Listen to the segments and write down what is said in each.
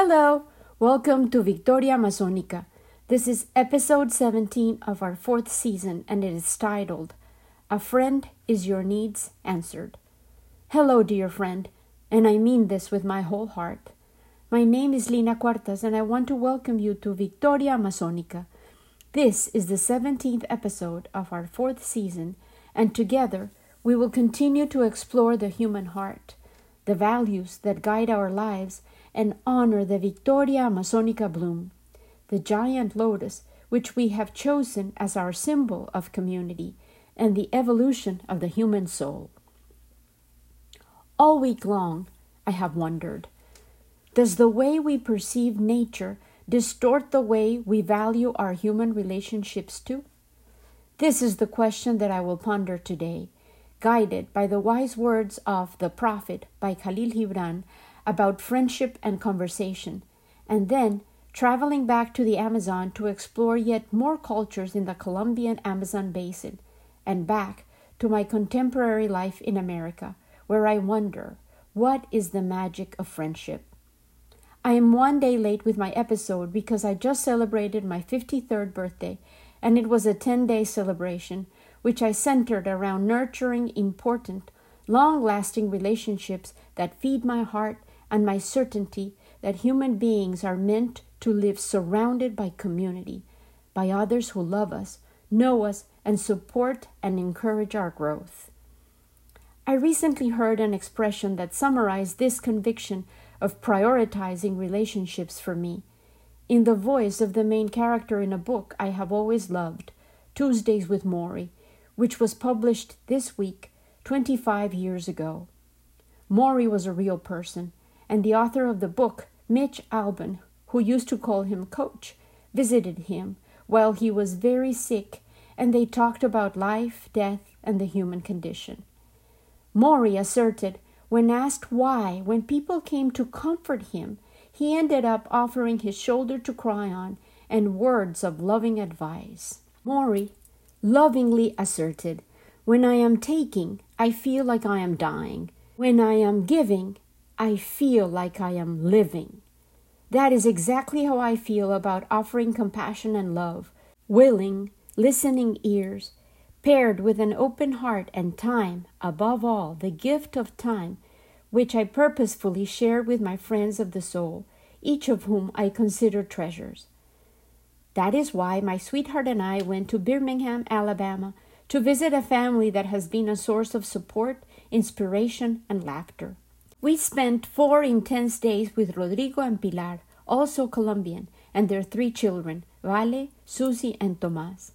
Hello, welcome to Victoria Amazonica. This is episode 17 of our fourth season, and it is titled A Friend is Your Needs Answered. Hello, dear friend, and I mean this with my whole heart. My name is Lina Cuartas, and I want to welcome you to Victoria Amazonica. This is the 17th episode of our fourth season, and together we will continue to explore the human heart, the values that guide our lives, and honor the Victoria Amazonica bloom, the giant lotus which we have chosen as our symbol of community and the evolution of the human soul. All week long, I have wondered does the way we perceive nature distort the way we value our human relationships too? This is the question that I will ponder today, guided by the wise words of The Prophet by Kahlil Gibran about friendship and conversation, and then traveling back to the Amazon to explore yet more cultures in the Colombian Amazon basin, and back to my contemporary life in America, where I wonder what is the magic of friendship? I am one day late with my episode because I just celebrated my 53rd birthday, and it was a 10 day celebration, which I centered around nurturing important, long lasting relationships that feed my heart and my certainty that human beings are meant to live surrounded by community, by others who love us, know us, and support and encourage our growth. I recently heard an expression that summarized this conviction of prioritizing relationships for me in the voice of the main character in a book I have always loved, Tuesdays with Morrie, which was published this week 25 years ago. Morrie was a real person, and the author of the book, Mitch Albom, who used to call him Coach, visited him while he was very sick, and they talked about life, death, and the human condition. Morrie asserted, when asked why, when people came to comfort him, he ended up offering his shoulder to cry on and words of loving advice. Morrie lovingly asserted, When I am taking, I feel like I am dying. When I am giving, I feel like I am living. That is exactly how I feel about offering compassion and love, willing, listening ears, paired with an open heart and time, above all, the gift of time, which I purposefully share with my friends of the soul, each of whom I consider treasures. That is why my sweetheart and I went to Birmingham, Alabama, to visit a family that has been a source of support, inspiration, and laughter. We spent four intense days with Rodrigo and Pilar, also Colombian, and their three children, Vale, Susie, and Tomas.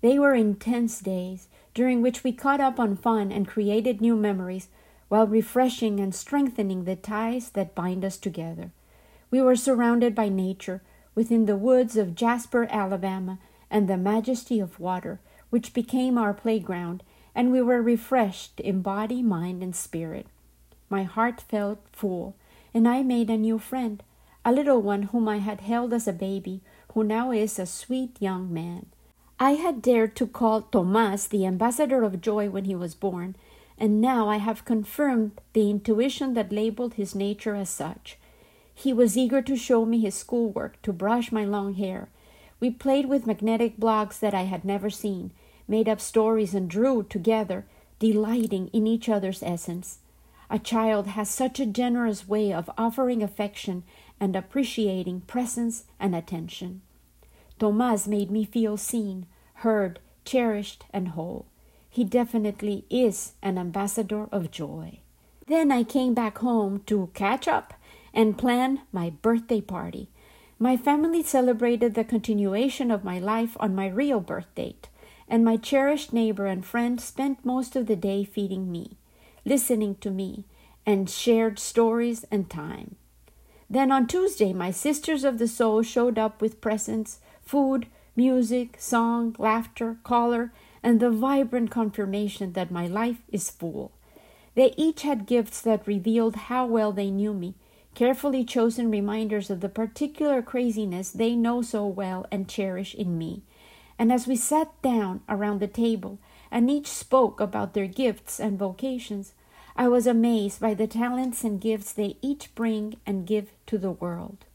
They were intense days, during which we caught up on fun and created new memories while refreshing and strengthening the ties that bind us together. We were surrounded by nature within the woods of Jasper, Alabama, and the majesty of water, which became our playground, and we were refreshed in body, mind, and spirit. My heart felt full, and I made a new friend, a little one whom I had held as a baby, who now is a sweet young man. I had dared to call Tomas the ambassador of joy when he was born, and now I have confirmed the intuition that labeled his nature as such. He was eager to show me his schoolwork, to brush my long hair. We played with magnetic blocks that I had never seen, made up stories, and drew together, delighting in each other's essence. A child has such a generous way of offering affection and appreciating presence and attention. Tomas made me feel seen, heard, cherished, and whole. He definitely is an ambassador of joy. Then I came back home to catch up and plan my birthday party. My family celebrated the continuation of my life on my real birth date, and my cherished neighbor and friend spent most of the day feeding me listening to me, and shared stories and time. Then on Tuesday, my sisters of the soul showed up with presents, food, music, song, laughter, color, and the vibrant confirmation that my life is full. They each had gifts that revealed how well they knew me, carefully chosen reminders of the particular craziness they know so well and cherish in me. And as we sat down around the table, and each spoke about their gifts and vocations, I was amazed by the talents and gifts they each bring and give to the world.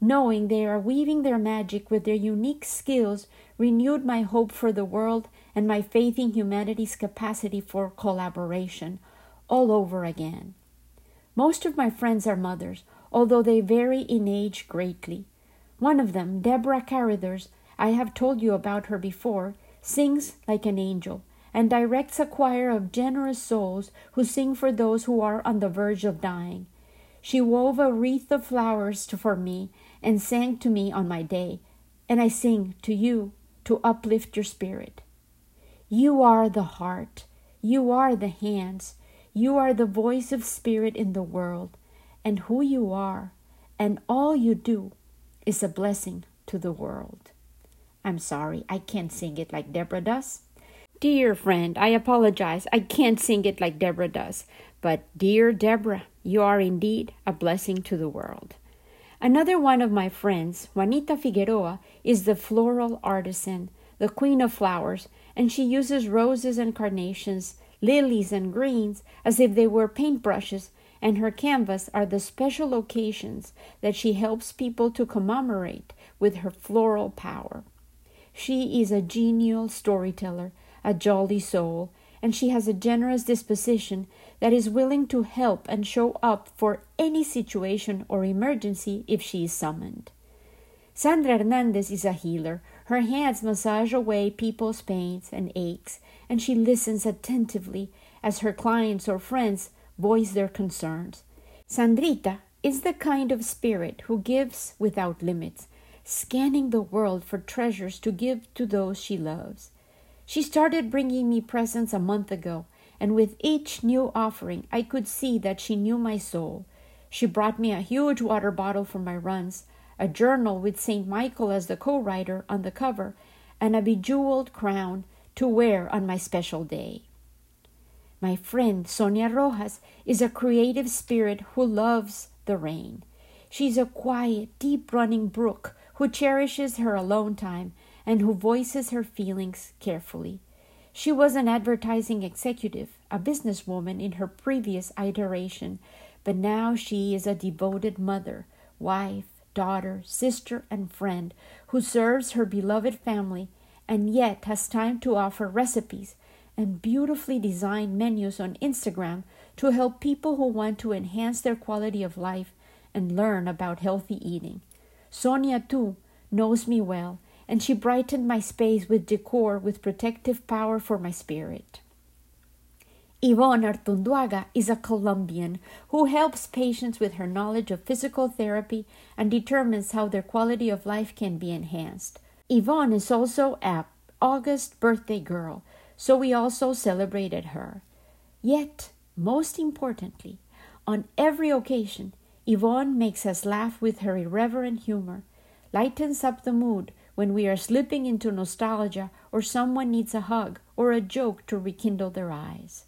knowing they are weaving their magic with their unique skills, renewed my hope for the world and my faith in humanity's capacity for collaboration all over again. Most of my friends are mothers, although they vary in age greatly. One of them, Deborah Carruthers, I have told you about her before, sings like an angel and directs a choir of generous souls who sing for those who are on the verge of dying. She wove a wreath of flowers for me and sang to me on my day, and I sing to you to uplift your spirit. You are the heart, you are the hands, you are the voice of spirit in the world, and who you are and all you do is a blessing to the world. I'm sorry, I can't sing it like Deborah does. Dear friend, I apologize. I can't sing it like Deborah does. But, dear Deborah, you are indeed a blessing to the world. Another one of my friends, Juanita Figueroa, is the floral artisan, the queen of flowers, and she uses roses and carnations, lilies and greens as if they were paintbrushes, and her canvas are the special occasions that she helps people to commemorate with her floral power. She is a genial storyteller, a jolly soul, and she has a generous disposition that is willing to help and show up for any situation or emergency if she is summoned. Sandra Hernandez is a healer. Her hands massage away people's pains and aches, and she listens attentively as her clients or friends voice their concerns. Sandrita is the kind of spirit who gives without limits scanning the world for treasures to give to those she loves. She started bringing me presents a month ago, and with each new offering, I could see that she knew my soul. She brought me a huge water bottle for my runs, a journal with St. Michael as the co writer on the cover, and a bejeweled crown to wear on my special day. My friend Sonia Rojas is a creative spirit who loves the rain. She's a quiet, deep running brook who cherishes her alone time and who voices her feelings carefully. She was an advertising executive, a businesswoman in her previous iteration, but now she is a devoted mother, wife, daughter, sister, and friend who serves her beloved family and yet has time to offer recipes and beautifully designed menus on Instagram to help people who want to enhance their quality of life and learn about healthy eating. Sonia, too, knows me well, and she brightened my space with decor with protective power for my spirit. Yvonne Artunduaga is a Colombian who helps patients with her knowledge of physical therapy and determines how their quality of life can be enhanced. Yvonne is also a August birthday girl, so we also celebrated her. Yet, most importantly, on every occasion, Yvonne makes us laugh with her irreverent humor, lightens up the mood when we are slipping into nostalgia or someone needs a hug or a joke to rekindle their eyes.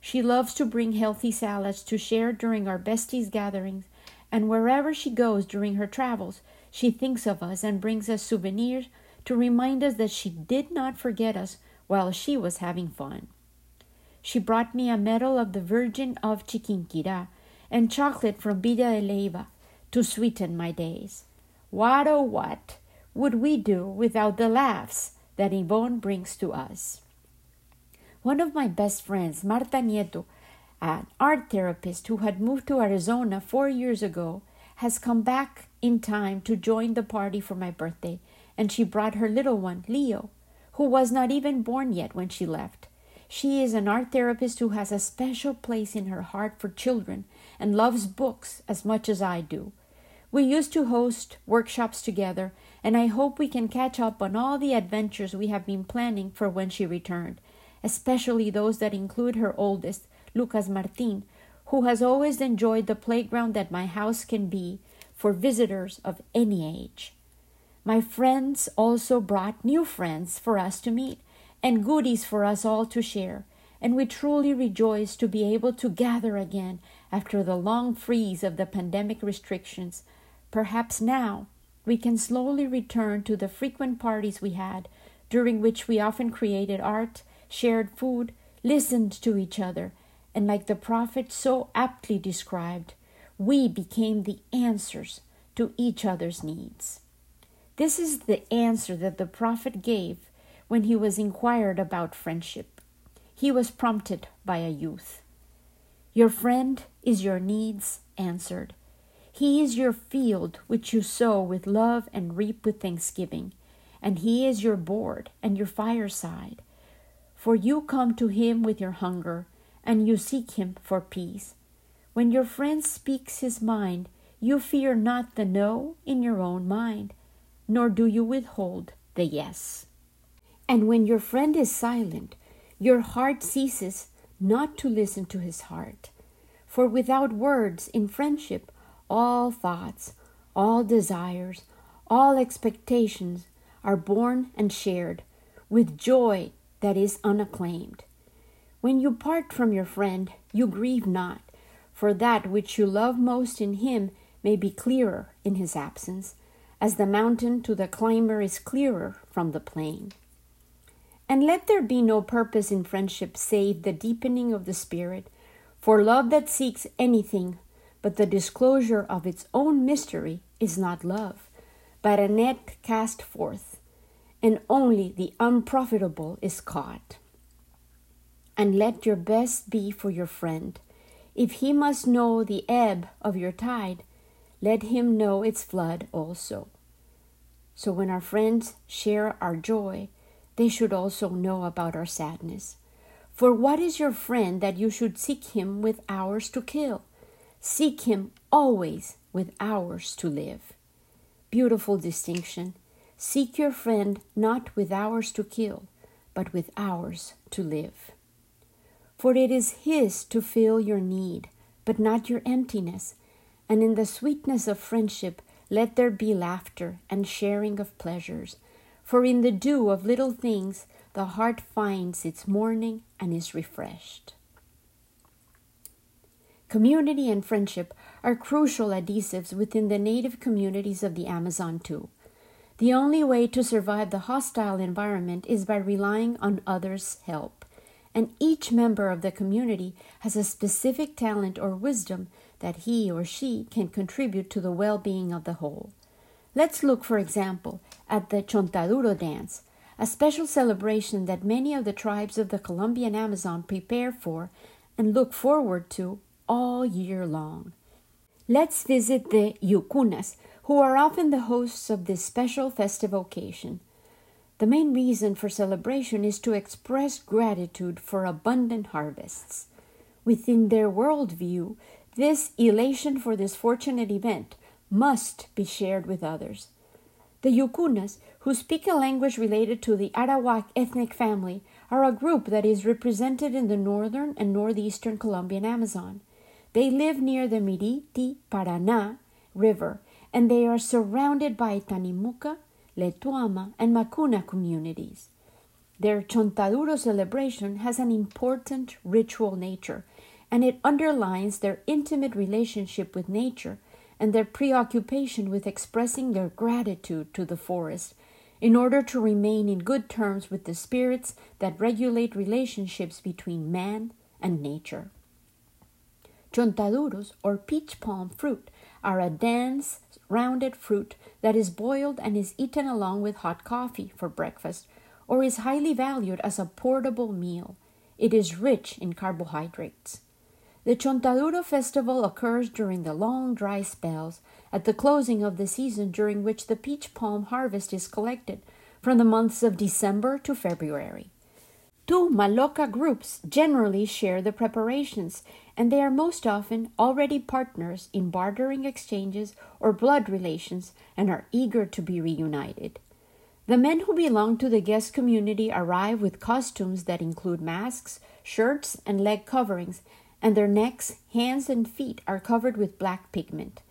She loves to bring healthy salads to share during our besties gatherings, and wherever she goes during her travels, she thinks of us and brings us souvenirs to remind us that she did not forget us while she was having fun. She brought me a medal of the Virgin of Chiquinquirá and chocolate from Villa de Leyva to sweeten my days. What oh what would we do without the laughs that Yvonne brings to us? One of my best friends, Marta Nieto, an art therapist who had moved to Arizona four years ago, has come back in time to join the party for my birthday, and she brought her little one, Leo, who was not even born yet when she left. She is an art therapist who has a special place in her heart for children and loves books as much as I do. We used to host workshops together, and I hope we can catch up on all the adventures we have been planning for when she returned, especially those that include her oldest, Lucas Martin, who has always enjoyed the playground that my house can be for visitors of any age. My friends also brought new friends for us to meet and goodies for us all to share and we truly rejoice to be able to gather again after the long freeze of the pandemic restrictions. Perhaps now we can slowly return to the frequent parties we had, during which we often created art, shared food, listened to each other, and like the prophet so aptly described, we became the answers to each other's needs. This is the answer that the prophet gave when he was inquired about friendship. He was prompted by a youth. Your friend is your needs answered. He is your field which you sow with love and reap with thanksgiving, and he is your board and your fireside. For you come to him with your hunger, and you seek him for peace. When your friend speaks his mind, you fear not the no in your own mind, nor do you withhold the yes. And when your friend is silent, your heart ceases not to listen to his heart. For without words in friendship, all thoughts, all desires, all expectations are born and shared with joy that is unacclaimed. When you part from your friend, you grieve not, for that which you love most in him may be clearer in his absence, as the mountain to the climber is clearer from the plain. And let there be no purpose in friendship save the deepening of the spirit, for love that seeks anything but the disclosure of its own mystery is not love, but a net cast forth, and only the unprofitable is caught. And let your best be for your friend, if he must know the ebb of your tide, let him know its flood also. So when our friends share our joy, they should also know about our sadness. For what is your friend that you should seek him with hours to kill? Seek him always with hours to live. Beautiful distinction. Seek your friend not with hours to kill, but with hours to live for it is His to fill your need, but not your emptiness. And in the sweetness of friendship, let there be laughter and sharing of pleasures. For in the dew of little things, the heart finds its morning and is refreshed. Community and friendship are crucial adhesives within the native communities of the Amazon, too. The only way to survive the hostile environment is by relying on others' help and each member of the community has a specific talent or wisdom that he or she can contribute to the well being of the whole. Let's look, for example, at the Chontaduro dance, a special celebration that many of the tribes of the Colombian Amazon prepare for and look forward to all year long. Let's visit the Yukunas, who are often the hosts of this special festive occasion. The main reason for celebration is to express gratitude for abundant harvests. Within their worldview, this elation for this fortunate event must be shared with others. The Yukunas, who speak a language related to the Arawak ethnic family, are a group that is represented in the northern and northeastern Colombian Amazon. They live near the Miriti Paraná River and they are surrounded by Tanimuca, Letuama, and Macuna communities. Their Chontaduro celebration has an important ritual nature, and it underlines their intimate relationship with nature and their preoccupation with expressing their gratitude to the forest in order to remain in good terms with the spirits that regulate relationships between man and nature. Chontaduros, or peach palm fruit, are a dense, rounded fruit that is boiled and is eaten along with hot coffee for breakfast or is highly valued as a portable meal. It is rich in carbohydrates. The Chontaduro festival occurs during the long dry spells at the closing of the season during which the peach palm harvest is collected from the months of December to February. Two Maloca groups generally share the preparations, and they are most often already partners in bartering exchanges or blood relations and are eager to be reunited. The men who belong to the guest community arrive with costumes that include masks, shirts, and leg coverings, and their necks, hands, and feet are covered with black pigment.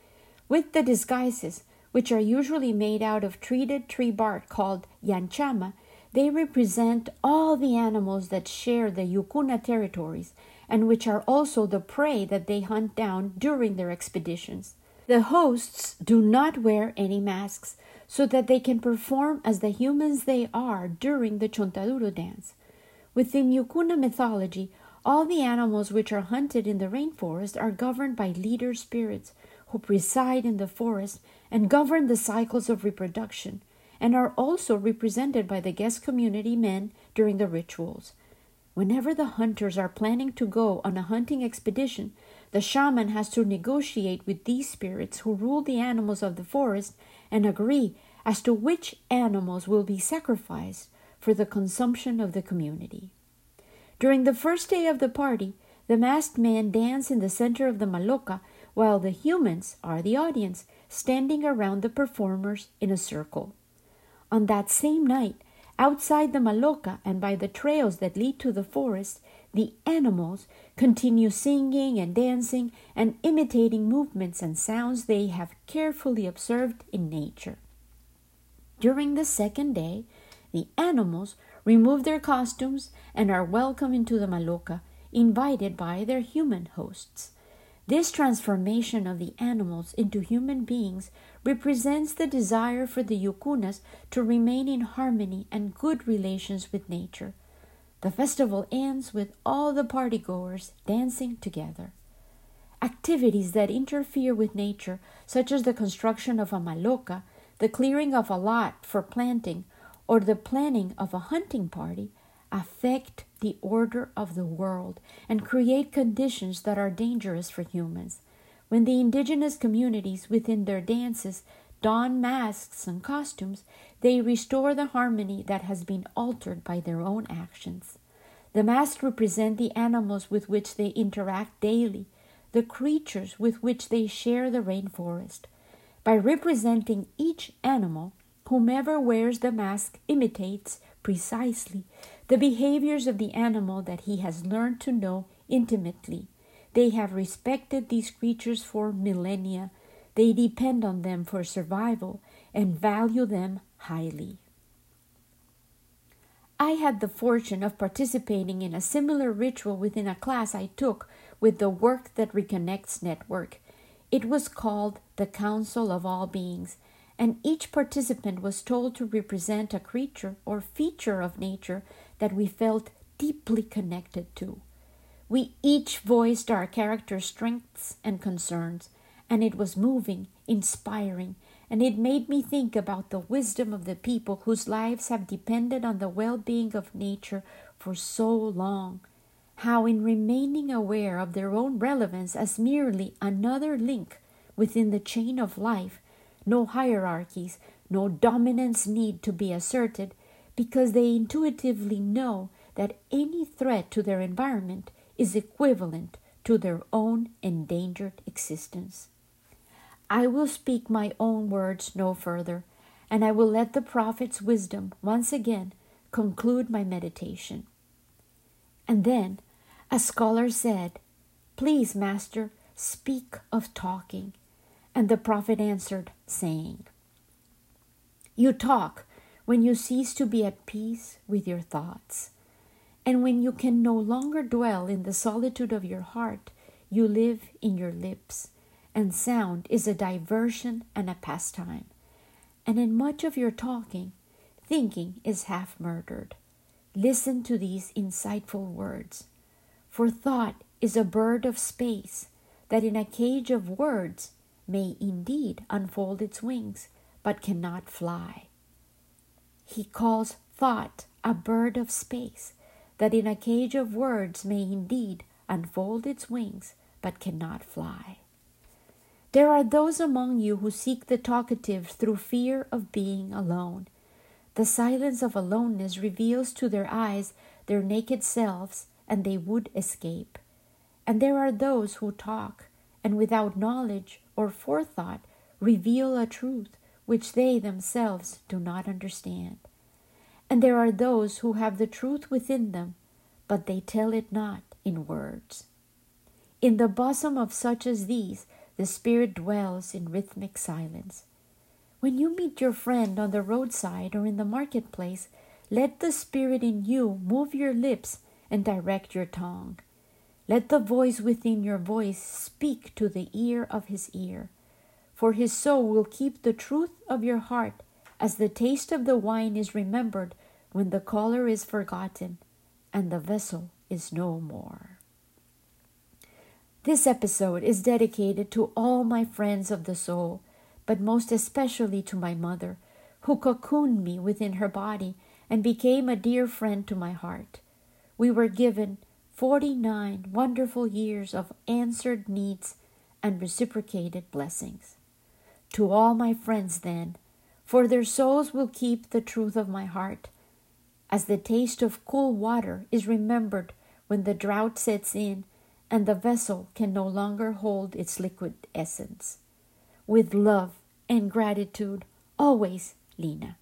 With the disguises, which are usually made out of treated tree bark called yanchama, they represent all the animals that share the Yucuna territories and which are also the prey that they hunt down during their expeditions. The hosts do not wear any masks so that they can perform as the humans they are during the Chontaduro dance. Within Yucuna mythology, all the animals which are hunted in the rainforest are governed by leader spirits who preside in the forest and govern the cycles of reproduction, and are also represented by the guest community men during the rituals. Whenever the hunters are planning to go on a hunting expedition, the shaman has to negotiate with these spirits who rule the animals of the forest and agree as to which animals will be sacrificed for the consumption of the community. During the first day of the party, the masked men dance in the center of the maloca, while the humans are the audience, standing around the performers in a circle. On that same night, outside the maloca and by the trails that lead to the forest, the animals continue singing and dancing and imitating movements and sounds they have carefully observed in nature. During the second day, the animals remove their costumes and are welcomed into the maloca, invited by their human hosts. This transformation of the animals into human beings represents the desire for the yucunas to remain in harmony and good relations with nature. The festival ends with all the partygoers dancing together. Activities that interfere with nature, such as the construction of a maloca, the clearing of a lot for planting, or the planning of a hunting party, affect the order of the world and create conditions that are dangerous for humans. When the indigenous communities within their dances don masks and costumes, they restore the harmony that has been altered by their own actions. The masks represent the animals with which they interact daily, the creatures with which they share the rainforest. By representing each animal, whomever wears the mask imitates precisely the behaviors of the animal that he has learned to know intimately. They have respected these creatures for millennia. They depend on them for survival and value them highly. I had the fortune of participating in a similar ritual within a class I took with the Work That Reconnects Network. It was called the Council of All Beings, and each participant was told to represent a creature or feature of nature that we felt deeply connected to. We each voiced our character's strengths and concerns, and it was moving, inspiring, and it made me think about the wisdom of the people whose lives have depended on the well being of nature for so long. How, in remaining aware of their own relevance as merely another link within the chain of life, no hierarchies, no dominance need to be asserted, because they intuitively know that any threat to their environment is equivalent to their own endangered existence. I will speak my own words no further, and I will let the prophet's wisdom once again conclude my meditation. And then a scholar said, Please, Master, speak of talking. And the prophet answered, saying, You talk when you cease to be at peace with your thoughts. And when you can no longer dwell in the solitude of your heart, you live in your lips, and sound is a diversion and a pastime. And in much of your talking, thinking is half murdered. Listen to these insightful words. For thought is a bird of space that in a cage of words may indeed unfold its wings, but cannot fly. He calls thought a bird of space that in a cage of words may indeed unfold its wings but cannot fly. There are those among you who seek the talkative through fear of being alone. The silence of aloneness reveals to their eyes their naked selves, and they would escape. And there are those who talk, and without knowledge or forethought reveal a truth which they themselves do not understand. And there are those who have the truth within them, but they tell it not in words. In the bosom of such as these, the Spirit dwells in rhythmic silence. When you meet your friend on the roadside or in the marketplace, let the Spirit in you move your lips and direct your tongue. Let the voice within your voice speak to the ear of his ear for his soul will keep the truth of your heart, as the taste of the wine is remembered when the color is forgotten and the vessel is no more. This episode is dedicated to all my friends of the soul, but most especially to my mother, who cocooned me within her body and became a dear friend to my heart. We were given 49 wonderful years of answered needs and reciprocated blessings. To all my friends, then, for their souls will keep the truth of my heart, as the taste of cool water is remembered when the drought sets in and the vessel can no longer hold its liquid essence. With love and gratitude, always, Lena.